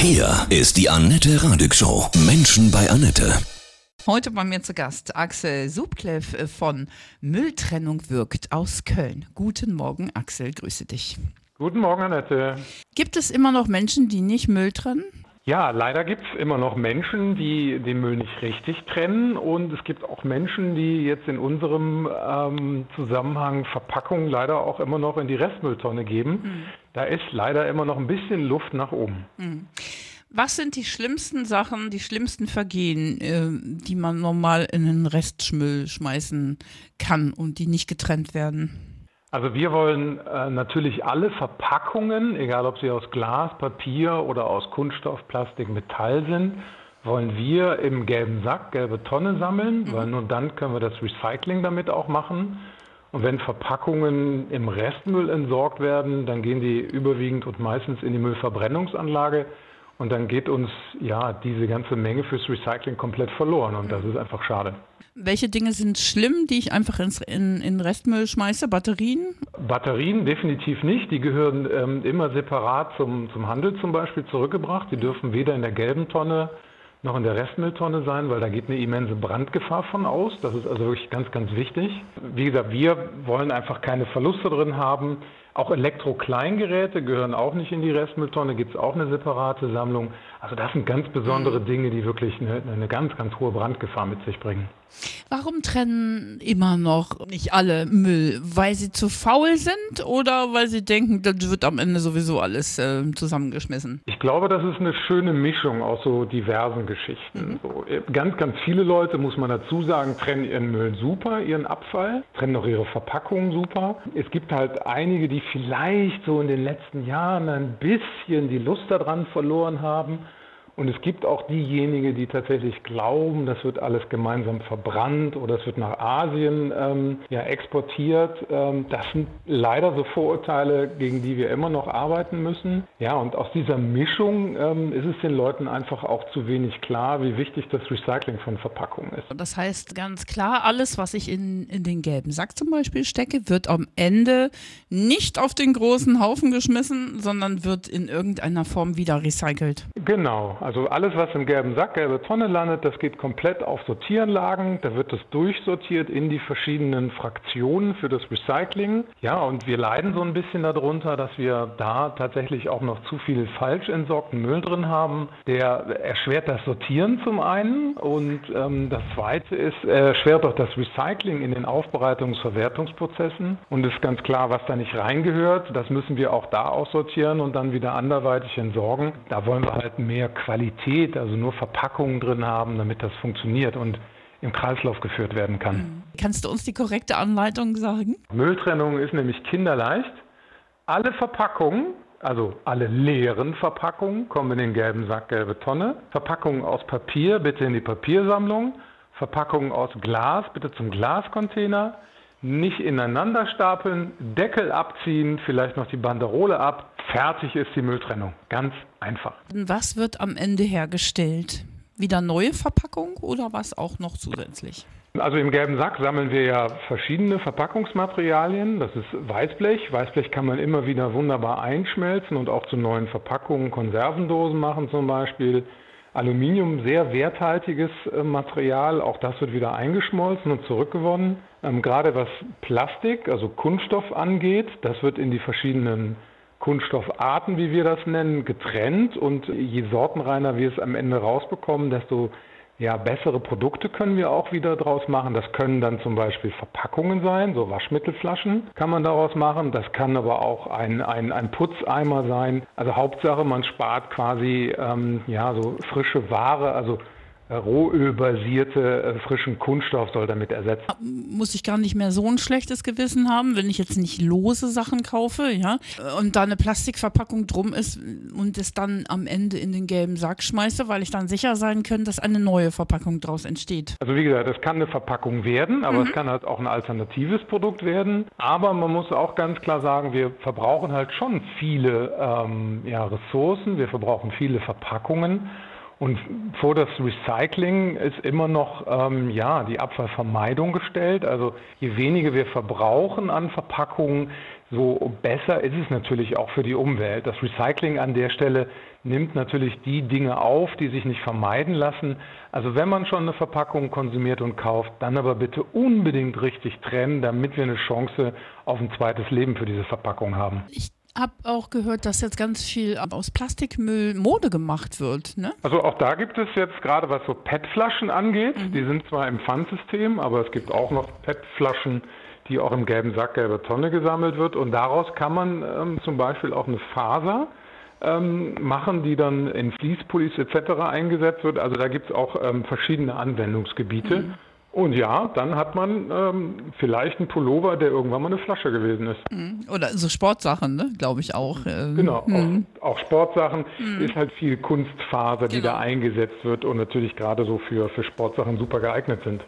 Hier ist die Annette Radig Show. Menschen bei Annette. Heute bei mir zu Gast Axel Subkleff von Mülltrennung wirkt aus Köln. Guten Morgen, Axel, grüße dich. Guten Morgen, Annette. Gibt es immer noch Menschen, die nicht Müll trennen? Ja, leider gibt es immer noch Menschen, die den Müll nicht richtig trennen und es gibt auch Menschen, die jetzt in unserem ähm, Zusammenhang Verpackungen leider auch immer noch in die Restmülltonne geben. Mhm. Da ist leider immer noch ein bisschen Luft nach oben. Mhm. Was sind die schlimmsten Sachen, die schlimmsten Vergehen, äh, die man normal in den Restmüll schmeißen kann und die nicht getrennt werden? Also wir wollen äh, natürlich alle Verpackungen, egal ob sie aus Glas, Papier oder aus Kunststoff, Plastik, Metall sind, wollen wir im gelben Sack, gelbe Tonne sammeln, mhm. weil nur dann können wir das Recycling damit auch machen. Und wenn Verpackungen im Restmüll entsorgt werden, dann gehen die überwiegend und meistens in die Müllverbrennungsanlage. Und dann geht uns ja diese ganze Menge fürs Recycling komplett verloren. Und das ist einfach schade. Welche Dinge sind schlimm, die ich einfach ins, in, in Restmüll schmeiße? Batterien? Batterien definitiv nicht. Die gehören ähm, immer separat zum, zum Handel zum Beispiel zurückgebracht. Die dürfen weder in der gelben Tonne noch in der Restmülltonne sein, weil da geht eine immense Brandgefahr von aus. Das ist also wirklich ganz, ganz wichtig. Wie gesagt, wir wollen einfach keine Verluste drin haben. Auch Elektrokleingeräte gehören auch nicht in die Restmülltonne, gibt es auch eine separate Sammlung. Also das sind ganz besondere mhm. Dinge, die wirklich eine, eine ganz, ganz hohe Brandgefahr mit sich bringen. Warum trennen immer noch nicht alle Müll? Weil sie zu faul sind oder weil sie denken, das wird am Ende sowieso alles äh, zusammengeschmissen? Ich glaube, das ist eine schöne Mischung aus so diversen Geschichten. Mhm. So, äh, ganz, ganz viele Leute, muss man dazu sagen, trennen ihren Müll super, ihren Abfall, trennen auch ihre Verpackungen super. Es gibt halt einige, die vielleicht so in den letzten Jahren ein bisschen die Lust daran verloren haben und es gibt auch diejenigen, die tatsächlich glauben, das wird alles gemeinsam verbrannt oder es wird nach Asien ähm, ja, exportiert. Ähm, das sind leider so Vorurteile, gegen die wir immer noch arbeiten müssen. Ja, und aus dieser Mischung ähm, ist es den Leuten einfach auch zu wenig klar, wie wichtig das Recycling von Verpackungen ist. Das heißt ganz klar, alles, was ich in, in den gelben Sack zum Beispiel stecke, wird am Ende nicht auf den großen Haufen geschmissen, sondern wird in irgendeiner Form wieder recycelt. Genau. Also alles, was im gelben Sack, gelbe Tonne landet, das geht komplett auf Sortieranlagen. Da wird es durchsortiert in die verschiedenen Fraktionen für das Recycling. Ja, und wir leiden so ein bisschen darunter, dass wir da tatsächlich auch noch zu viel falsch entsorgten Müll drin haben. Der erschwert das Sortieren zum einen und ähm, das zweite ist, er erschwert auch das Recycling in den Aufbereitungs- Verwertungsprozessen. Und es ist ganz klar, was da nicht reingehört, das müssen wir auch da aussortieren und dann wieder anderweitig entsorgen. Da wollen wir halt mehr Qualität also nur Verpackungen drin haben, damit das funktioniert und im Kreislauf geführt werden kann. Mhm. Kannst du uns die korrekte Anleitung sagen? Mülltrennung ist nämlich kinderleicht. Alle Verpackungen, also alle leeren Verpackungen, kommen in den gelben Sack, gelbe Tonne. Verpackungen aus Papier bitte in die Papiersammlung. Verpackungen aus Glas bitte zum Glascontainer nicht ineinander stapeln, Deckel abziehen, vielleicht noch die Banderole ab. Fertig ist die Mülltrennung. Ganz einfach. Was wird am Ende hergestellt? Wieder neue Verpackung oder was auch noch zusätzlich? Also im gelben Sack sammeln wir ja verschiedene Verpackungsmaterialien. Das ist Weißblech. Weißblech kann man immer wieder wunderbar einschmelzen und auch zu neuen Verpackungen, Konservendosen machen zum Beispiel. Aluminium, sehr werthaltiges äh, Material, auch das wird wieder eingeschmolzen und zurückgewonnen. Ähm, gerade was Plastik, also Kunststoff angeht, das wird in die verschiedenen Kunststoffarten, wie wir das nennen, getrennt und je sortenreiner wir es am Ende rausbekommen, desto ja, bessere Produkte können wir auch wieder draus machen. Das können dann zum Beispiel Verpackungen sein, so Waschmittelflaschen kann man daraus machen. Das kann aber auch ein, ein, ein Putzeimer sein. Also Hauptsache, man spart quasi ähm, ja, so frische Ware, also rohölbasierte äh, frischen Kunststoff soll damit ersetzt. Muss ich gar nicht mehr so ein schlechtes Gewissen haben, wenn ich jetzt nicht lose Sachen kaufe, ja, und da eine Plastikverpackung drum ist und es dann am Ende in den gelben Sack schmeiße, weil ich dann sicher sein kann, dass eine neue Verpackung daraus entsteht. Also wie gesagt, es kann eine Verpackung werden, aber mhm. es kann halt auch ein alternatives Produkt werden. Aber man muss auch ganz klar sagen, wir verbrauchen halt schon viele ähm, ja, Ressourcen, wir verbrauchen viele Verpackungen. Und vor das Recycling ist immer noch ähm, ja, die Abfallvermeidung gestellt. Also je weniger wir verbrauchen an Verpackungen, so besser ist es natürlich auch für die Umwelt. Das Recycling an der Stelle nimmt natürlich die Dinge auf, die sich nicht vermeiden lassen. Also wenn man schon eine Verpackung konsumiert und kauft, dann aber bitte unbedingt richtig trennen, damit wir eine Chance auf ein zweites Leben für diese Verpackung haben. Ich habe auch gehört, dass jetzt ganz viel aus Plastikmüll Mode gemacht wird. Ne? Also auch da gibt es jetzt gerade, was so PET-Flaschen angeht, mhm. die sind zwar im Pfandsystem, aber es gibt auch noch PET-Flaschen, die auch im gelben Sack, gelbe Tonne gesammelt wird. Und daraus kann man ähm, zum Beispiel auch eine Faser ähm, machen, die dann in Fließpullis etc. eingesetzt wird. Also da gibt es auch ähm, verschiedene Anwendungsgebiete. Mhm. Und ja, dann hat man ähm, vielleicht einen Pullover, der irgendwann mal eine Flasche gewesen ist. Mhm. Oder so Sportsachen, ne? glaube ich auch. Ähm, genau, mhm. auch, auch, Sportsachen mhm. ist halt viel Kunstfaser, die genau. da eingesetzt wird und natürlich gerade so für, für Sportsachen super geeignet sind.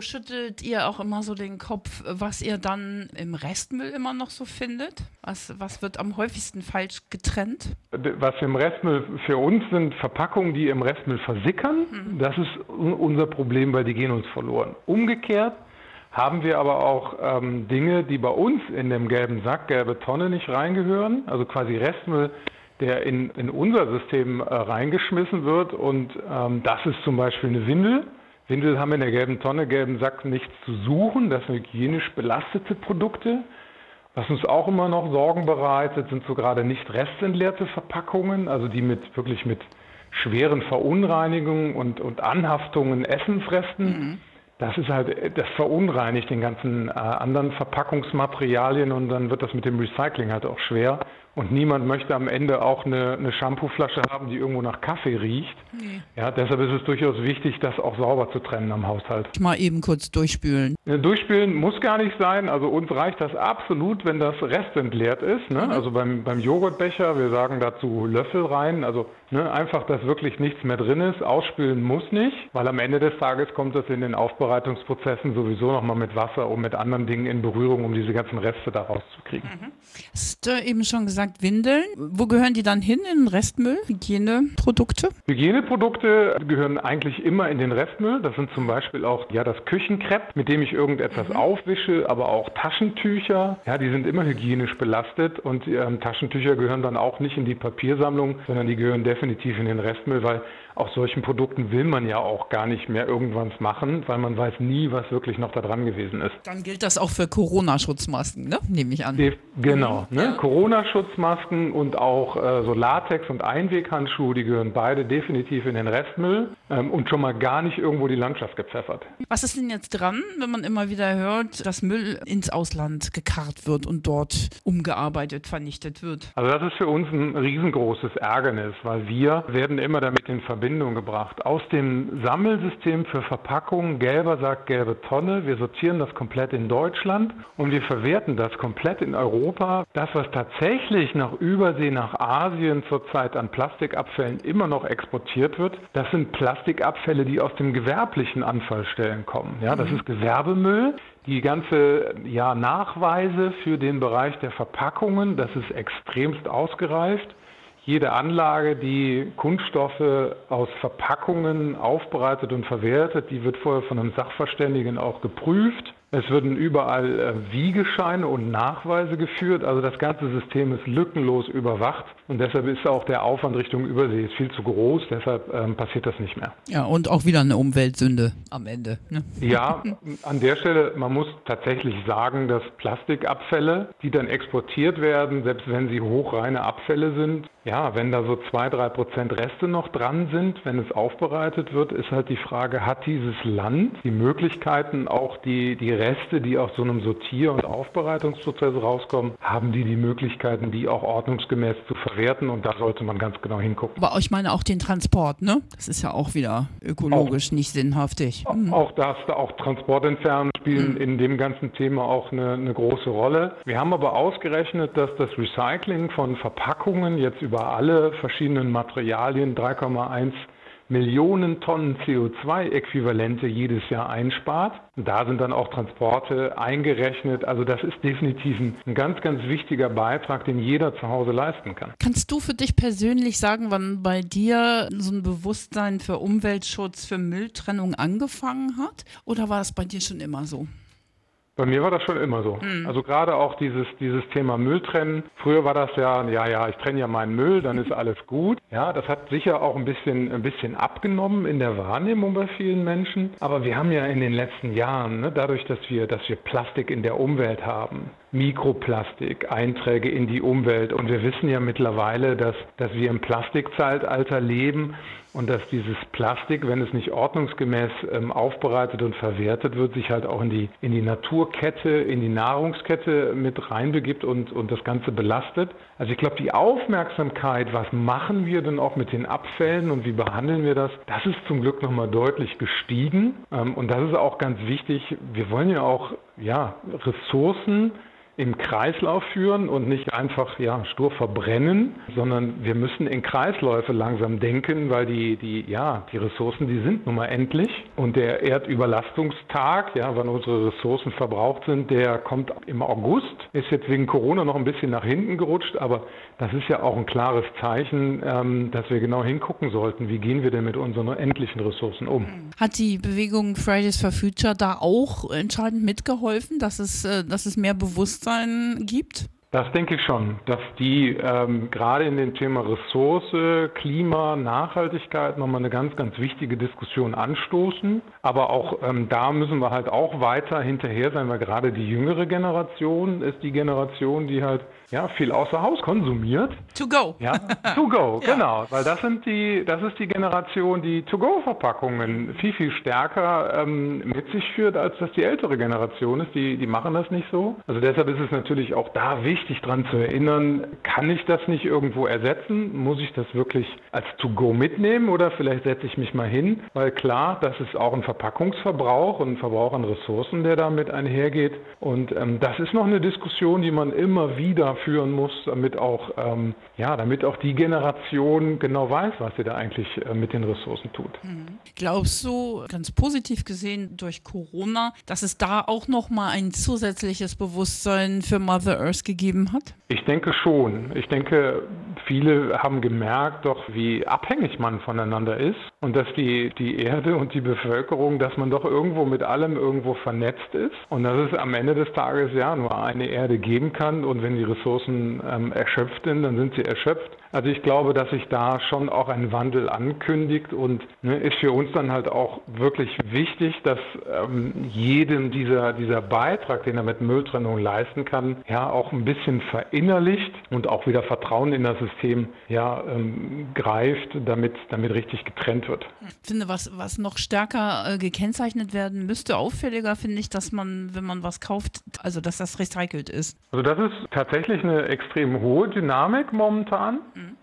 Schüttelt ihr auch immer so den Kopf, was ihr dann im Restmüll immer noch so findet? Was, was wird am häufigsten falsch getrennt? Was im Restmüll für uns sind Verpackungen, die im Restmüll versickern. Mhm. Das ist unser Problem, weil die gehen uns verloren. Umgekehrt haben wir aber auch ähm, Dinge, die bei uns in dem gelben Sack, gelbe Tonne nicht reingehören. Also quasi Restmüll, der in, in unser System äh, reingeschmissen wird. Und ähm, das ist zum Beispiel eine Windel. Windel haben in der gelben Tonne, gelben Sack nichts zu suchen. Das sind hygienisch belastete Produkte. Was uns auch immer noch Sorgen bereitet, sind so gerade nicht restentleerte Verpackungen, also die mit wirklich mit schweren Verunreinigungen und, und Anhaftungen Essensresten. Mhm. Das ist halt, das verunreinigt den ganzen äh, anderen Verpackungsmaterialien und dann wird das mit dem Recycling halt auch schwer. Und niemand möchte am Ende auch eine, eine Shampooflasche haben, die irgendwo nach Kaffee riecht. Nee. Ja, deshalb ist es durchaus wichtig, das auch sauber zu trennen am Haushalt. Mal eben kurz durchspülen. Durchspülen muss gar nicht sein. Also uns reicht das absolut, wenn das restentleert ist. Ne? Mhm. Also beim, beim Joghurtbecher, wir sagen dazu Löffel rein. Also ne, einfach, dass wirklich nichts mehr drin ist. Ausspülen muss nicht, weil am Ende des Tages kommt das in den Aufbereitungsprozessen sowieso nochmal mit Wasser und mit anderen Dingen in Berührung, um diese ganzen Reste da rauszukriegen. Mhm. Hast du eben schon gesagt, gesagt Windeln. Wo gehören die dann hin in den Restmüll? Hygieneprodukte? Hygieneprodukte gehören eigentlich immer in den Restmüll. Das sind zum Beispiel auch ja, das Küchenkrepp, mit dem ich irgendetwas mhm. aufwische, aber auch Taschentücher. Ja, die sind immer hygienisch belastet und ähm, Taschentücher gehören dann auch nicht in die Papiersammlung, sondern die gehören definitiv in den Restmüll, weil aus solchen Produkten will man ja auch gar nicht mehr irgendwann machen, weil man weiß nie, was wirklich noch da dran gewesen ist. Dann gilt das auch für Corona-Schutzmasken, ne? nehme ich an. Genau, mhm. ne? Ja. Corona-Schutzmasken und auch äh, so Latex- und Einweghandschuhe, die gehören beide definitiv in den Restmüll ähm, und schon mal gar nicht irgendwo die Landschaft gepfeffert. Was ist denn jetzt dran, wenn man immer wieder hört, dass Müll ins Ausland gekarrt wird und dort umgearbeitet, vernichtet wird? Also das ist für uns ein riesengroßes Ärgernis, weil wir werden immer damit in Verbindung Verbindung gebracht. Aus dem Sammelsystem für Verpackungen, gelber sagt gelbe Tonne, wir sortieren das komplett in Deutschland und wir verwerten das komplett in Europa. Das, was tatsächlich nach Übersee, nach Asien zurzeit an Plastikabfällen immer noch exportiert wird, das sind Plastikabfälle, die aus dem gewerblichen Anfallstellen kommen. Ja, das mhm. ist Gewerbemüll. Die ganze ja, Nachweise für den Bereich der Verpackungen, das ist extremst ausgereift jede Anlage, die Kunststoffe aus Verpackungen aufbereitet und verwertet, die wird vorher von einem Sachverständigen auch geprüft. Es würden überall äh, Wiegescheine und Nachweise geführt. Also das ganze System ist lückenlos überwacht. Und deshalb ist auch der Aufwand Richtung Übersee viel zu groß. Deshalb ähm, passiert das nicht mehr. Ja, und auch wieder eine Umweltsünde am Ende. Ne? Ja, an der Stelle, man muss tatsächlich sagen, dass Plastikabfälle, die dann exportiert werden, selbst wenn sie hochreine Abfälle sind, ja, wenn da so zwei, drei Prozent Reste noch dran sind, wenn es aufbereitet wird, ist halt die Frage, hat dieses Land die Möglichkeiten, auch die, die Reste, die aus so einem Sortier- und Aufbereitungsprozess rauskommen, haben die die Möglichkeiten, die auch ordnungsgemäß zu verwerten? Und da sollte man ganz genau hingucken. Aber ich meine auch den Transport, ne? Das ist ja auch wieder ökologisch auch, nicht sinnhaftig. Mhm. Auch das, auch Transportentfernungen spielen mhm. in dem ganzen Thema auch eine, eine große Rolle. Wir haben aber ausgerechnet, dass das Recycling von Verpackungen jetzt über alle verschiedenen Materialien 3,1 Millionen Tonnen CO2-Äquivalente jedes Jahr einspart. Da sind dann auch Transporte eingerechnet. Also das ist definitiv ein, ganz, ganz wichtiger Beitrag, den jeder zu Hause leisten kann. Kannst du für dich persönlich sagen, wann bei dir so ein Bewusstsein für Umweltschutz, für Mülltrennung angefangen hat? Oder war das bei dir schon immer so? Bei mir war das schon immer so. Mhm. Also gerade auch dieses, dieses Thema Mülltrennen. Früher war das ja, ja, ja, ich trenne ja meinen Müll, dann ist alles gut. Ja, das hat sicher auch ein bisschen, ein bisschen abgenommen in der Wahrnehmung bei vielen Menschen. Aber wir haben ja in den letzten Jahren, ne, dadurch, dass wir, dass wir Plastik in der Umwelt haben, Mikroplastik, Einträge in die Umwelt. Und wir wissen ja mittlerweile, dass, dass wir im Plastikzeitalter leben und dass dieses Plastik, wenn es nicht ordnungsgemäß ähm, aufbereitet und verwertet wird, sich halt auch in die, in die Naturkette, in die Nahrungskette mit reinbegibt und, und das Ganze belastet. Also ich glaube, die Aufmerksamkeit, was machen wir denn auch mit den Abfällen und wie behandeln wir das, das ist zum Glück nochmal deutlich gestiegen. Ähm, und das ist auch ganz wichtig. Wir wollen ja auch ja, Ressourcen im Kreislauf führen und nicht einfach ja, stur verbrennen, sondern wir müssen in Kreisläufe langsam denken, weil die, die, ja, die Ressourcen, die sind nun mal endlich. Und der Erdüberlastungstag, ja, wann unsere Ressourcen verbraucht sind, der kommt im August. Ist jetzt wegen Corona noch ein bisschen nach hinten gerutscht, aber das ist ja auch ein klares Zeichen, ähm, dass wir genau hingucken sollten, wie gehen wir denn mit unseren endlichen Ressourcen um. Hat die Bewegung Fridays for Future da auch entscheidend mitgeholfen, dass es, äh, dass es mehr Bewusstsein Bewusstsein gibt? Das denke ich schon, dass die ähm, gerade in dem Thema Ressource, Klima, Nachhaltigkeit nochmal eine ganz, ganz wichtige Diskussion anstoßen. Aber auch ähm, da müssen wir halt auch weiter hinterher sein, weil gerade die jüngere Generation ist die Generation, die halt ja viel außer Haus konsumiert. To go. Ja, to go, ja. genau. Weil das sind die, das ist die Generation, die To-Go-Verpackungen viel, viel stärker ähm, mit sich führt, als das die ältere Generation ist. Die, die machen das nicht so. Also deshalb ist es natürlich auch da wichtig, wichtig daran zu erinnern, kann ich das nicht irgendwo ersetzen? Muss ich das wirklich als To-Go mitnehmen oder vielleicht setze ich mich mal hin? Weil klar, das ist auch ein Verpackungsverbrauch und ein Verbrauch an Ressourcen, der damit einhergeht. Und ähm, das ist noch eine Diskussion, die man immer wieder führen muss, damit auch, ähm, ja, damit auch die Generation genau weiß, was sie da eigentlich äh, mit den Ressourcen tut. Mhm. Glaubst du, ganz positiv gesehen durch Corona, dass es da auch noch mal ein zusätzliches Bewusstsein für Mother Earth gegeben gegeben hat? Ich denke schon. Ich denke, viele haben gemerkt doch, wie abhängig man voneinander ist und dass die, die Erde und die Bevölkerung, dass man doch irgendwo mit allem irgendwo vernetzt ist und dass es am Ende des Tages ja nur eine Erde geben kann und wenn die Ressourcen ähm, erschöpft sind, dann sind sie erschöpft. Also ich glaube, dass sich da schon auch ein Wandel ankündigt und ne, ist für uns dann halt auch wirklich wichtig, dass ähm, jedem dieser, dieser Beitrag, den er mit Mülltrennung leisten kann, ja auch ein bisschen verinnerlicht und auch wieder Vertrauen in das System ja ähm, greift, damit, damit richtig getrennt wird. Ich finde, was, was noch stärker äh, gekennzeichnet werden müsste, auffälliger finde ich, dass man, wenn man was kauft, also dass das recycelt ist. Also das ist tatsächlich eine extrem hohe Dynamik momentan.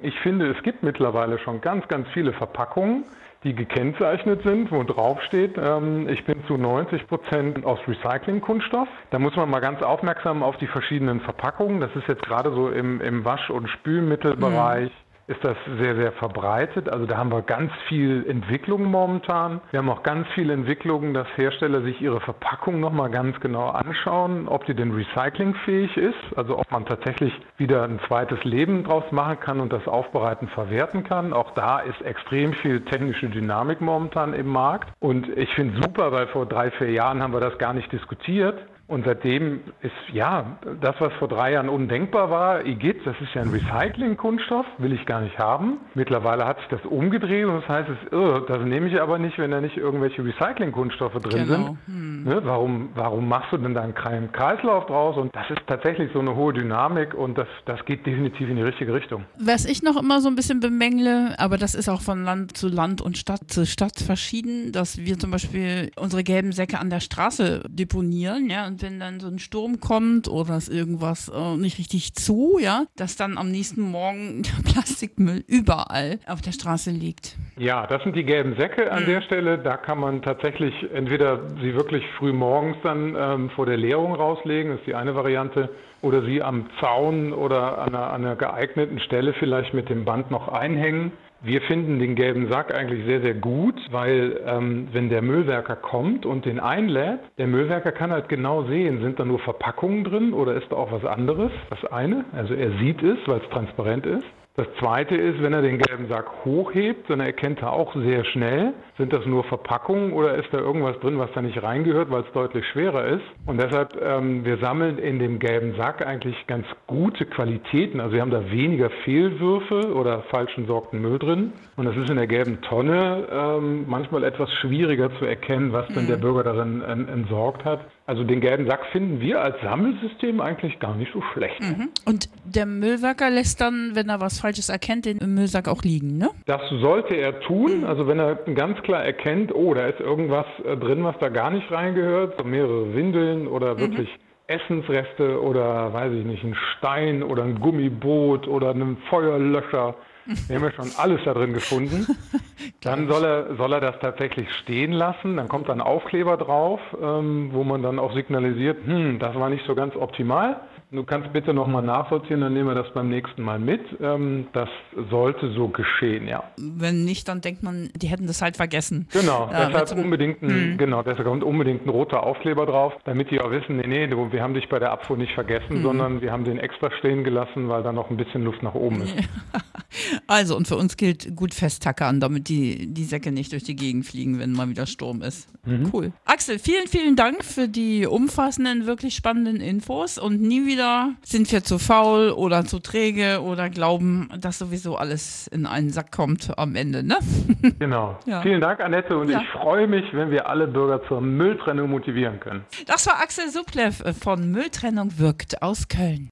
Ich finde, es gibt mittlerweile schon ganz, ganz viele Verpackungen, die gekennzeichnet sind, wo drauf steht, ähm, ich bin zu 90 Prozent aus Recycling-Kunststoff. Da muss man mal ganz aufmerksam auf die verschiedenen Verpackungen. Das ist jetzt gerade so im, im Wasch- und Spülmittelbereich. Mhm ist das sehr, sehr verbreitet. Also da haben wir ganz viel Entwicklung momentan. Wir haben auch ganz viel Entwicklung, dass Hersteller sich ihre Verpackung nochmal ganz genau anschauen, ob die denn recyclingfähig ist, also ob man tatsächlich wieder ein zweites Leben draus machen kann und das Aufbereiten verwerten kann. Auch da ist extrem viel technische Dynamik momentan im Markt. Und ich finde super, weil vor drei, vier Jahren haben wir das gar nicht diskutiert. Und seitdem ist ja das, was vor drei Jahren undenkbar war, IGIT, das ist ja ein Recycling-Kunststoff, will ich gar nicht haben. Mittlerweile hat sich das umgedreht und das heißt, es, oh, das nehme ich aber nicht, wenn da nicht irgendwelche Recycling-Kunststoffe drin genau. sind. Hm. Ne, warum, warum machst du denn da einen Kreislauf draus? Und das ist tatsächlich so eine hohe Dynamik und das, das geht definitiv in die richtige Richtung. Was ich noch immer so ein bisschen bemängle, aber das ist auch von Land zu Land und Stadt zu Stadt verschieden, dass wir zum Beispiel unsere gelben Säcke an der Straße deponieren, ja, wenn dann so ein Sturm kommt oder ist irgendwas äh, nicht richtig zu, ja, dass dann am nächsten Morgen der Plastikmüll überall auf der Straße liegt. Ja, das sind die gelben Säcke an mhm. der Stelle. Da kann man tatsächlich entweder sie wirklich früh morgens dann ähm, vor der Leerung rauslegen, das ist die eine Variante, oder sie am Zaun oder an einer, an einer geeigneten Stelle vielleicht mit dem Band noch einhängen. Wir finden den gelben Sack eigentlich sehr, sehr gut, weil ähm, wenn der Müllwerker kommt und den einlädt, der Müllwerker kann halt genau sehen, sind da nur Verpackungen drin oder ist da auch was anderes? Das eine, also er sieht es, weil es transparent ist. Das zweite ist, wenn er den gelben Sack hochhebt, dann erkennt er auch sehr schnell, sind das nur Verpackungen oder ist da irgendwas drin, was da nicht reingehört, weil es deutlich schwerer ist. Und deshalb, ähm, wir sammeln in dem gelben Sack eigentlich ganz gute Qualitäten. Also wir haben da weniger Fehlwürfe oder falschen sorgten Müll drin. Und das ist in der gelben Tonne ähm, manchmal etwas schwieriger zu erkennen, was denn der mhm. Bürger darin entsorgt hat. Also den gelben Sack finden wir als Sammelsystem eigentlich gar nicht so schlecht. Mhm. Und der Müllwerker lässt dann, wenn er was Falsches erkennt, den Müllsack auch liegen, ne? Das sollte er tun. Mhm. Also wenn er ganz klar erkennt, oh, da ist irgendwas äh, drin, was da gar nicht reingehört, so mehrere Windeln oder mhm. wirklich Essensreste oder weiß ich nicht, ein Stein oder ein Gummiboot oder ein Feuerlöscher wir haben ja schon alles da drin gefunden. Dann soll er, soll er das tatsächlich stehen lassen. Dann kommt ein Aufkleber drauf, ähm, wo man dann auch signalisiert, hm, das war nicht so ganz optimal. Du kannst bitte nochmal nachvollziehen, dann nehmen wir das beim nächsten Mal mit. Ähm, das sollte so geschehen, ja. Wenn nicht, dann denkt man, die hätten das halt vergessen. Genau, äh, deshalb unbedingt ein, mhm. genau, deshalb kommt unbedingt ein roter Aufkleber drauf, damit die auch wissen, nee, nee, du, wir haben dich bei der Abfuhr nicht vergessen, mhm. sondern wir haben den extra stehen gelassen, weil da noch ein bisschen Luft nach oben ist. Also, und für uns gilt gut festtackern, damit die, die Säcke nicht durch die Gegend fliegen, wenn mal wieder Sturm ist. Mhm. Cool. Axel, vielen, vielen Dank für die umfassenden, wirklich spannenden Infos und nie wieder sind wir zu faul oder zu träge oder glauben, dass sowieso alles in einen Sack kommt am Ende, ne? Genau. Ja. Vielen Dank, Annette, und ja. ich freue mich, wenn wir alle Bürger zur Mülltrennung motivieren können. Das war Axel Suplev von Mülltrennung wirkt aus Köln.